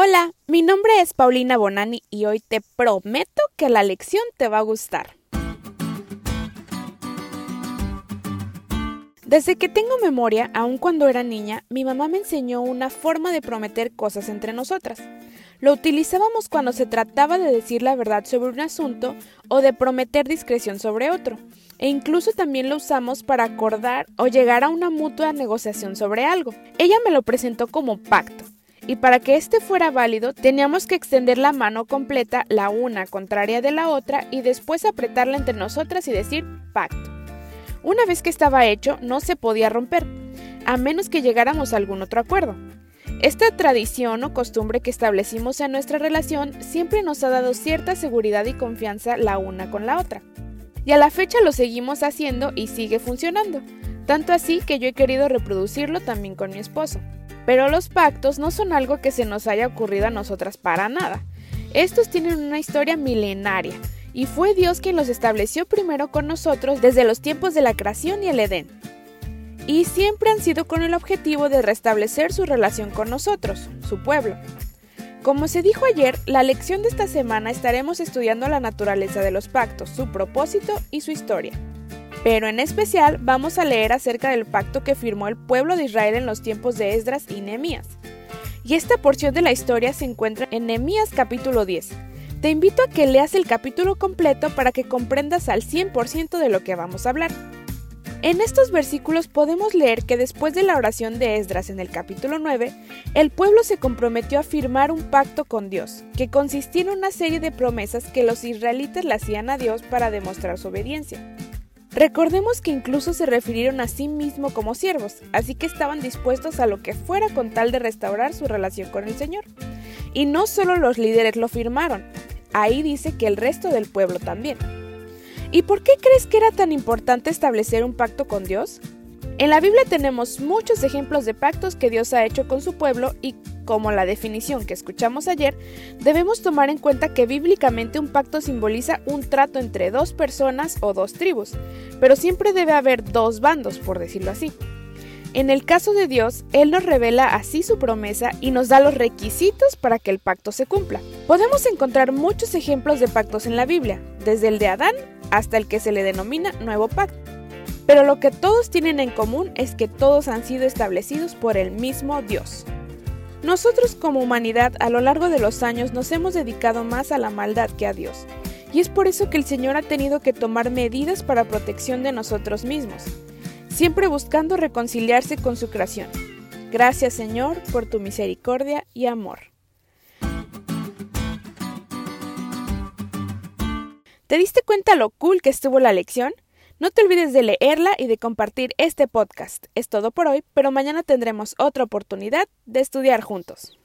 Hola, mi nombre es Paulina Bonani y hoy te prometo que la lección te va a gustar. Desde que tengo memoria, aun cuando era niña, mi mamá me enseñó una forma de prometer cosas entre nosotras. Lo utilizábamos cuando se trataba de decir la verdad sobre un asunto o de prometer discreción sobre otro, e incluso también lo usamos para acordar o llegar a una mutua negociación sobre algo. Ella me lo presentó como pacto y para que este fuera válido teníamos que extender la mano completa, la una contraria de la otra, y después apretarla entre nosotras y decir pacto. Una vez que estaba hecho, no se podía romper, a menos que llegáramos a algún otro acuerdo. Esta tradición o costumbre que establecimos en nuestra relación siempre nos ha dado cierta seguridad y confianza la una con la otra. Y a la fecha lo seguimos haciendo y sigue funcionando, tanto así que yo he querido reproducirlo también con mi esposo. Pero los pactos no son algo que se nos haya ocurrido a nosotras para nada. Estos tienen una historia milenaria, y fue Dios quien los estableció primero con nosotros desde los tiempos de la creación y el Edén. Y siempre han sido con el objetivo de restablecer su relación con nosotros, su pueblo. Como se dijo ayer, la lección de esta semana estaremos estudiando la naturaleza de los pactos, su propósito y su historia pero en especial vamos a leer acerca del pacto que firmó el pueblo de Israel en los tiempos de Esdras y Nehemías. Y esta porción de la historia se encuentra en Nehemías capítulo 10. Te invito a que leas el capítulo completo para que comprendas al 100% de lo que vamos a hablar. En estos versículos podemos leer que después de la oración de Esdras en el capítulo 9, el pueblo se comprometió a firmar un pacto con Dios, que consistía en una serie de promesas que los israelitas le hacían a Dios para demostrar su obediencia. Recordemos que incluso se refirieron a sí mismos como siervos, así que estaban dispuestos a lo que fuera con tal de restaurar su relación con el Señor. Y no solo los líderes lo firmaron, ahí dice que el resto del pueblo también. ¿Y por qué crees que era tan importante establecer un pacto con Dios? En la Biblia tenemos muchos ejemplos de pactos que Dios ha hecho con su pueblo y como la definición que escuchamos ayer, debemos tomar en cuenta que bíblicamente un pacto simboliza un trato entre dos personas o dos tribus, pero siempre debe haber dos bandos, por decirlo así. En el caso de Dios, Él nos revela así su promesa y nos da los requisitos para que el pacto se cumpla. Podemos encontrar muchos ejemplos de pactos en la Biblia, desde el de Adán hasta el que se le denomina Nuevo Pacto. Pero lo que todos tienen en común es que todos han sido establecidos por el mismo Dios. Nosotros como humanidad a lo largo de los años nos hemos dedicado más a la maldad que a Dios. Y es por eso que el Señor ha tenido que tomar medidas para protección de nosotros mismos, siempre buscando reconciliarse con su creación. Gracias Señor por tu misericordia y amor. ¿Te diste cuenta lo cool que estuvo la lección? No te olvides de leerla y de compartir este podcast. Es todo por hoy, pero mañana tendremos otra oportunidad de estudiar juntos.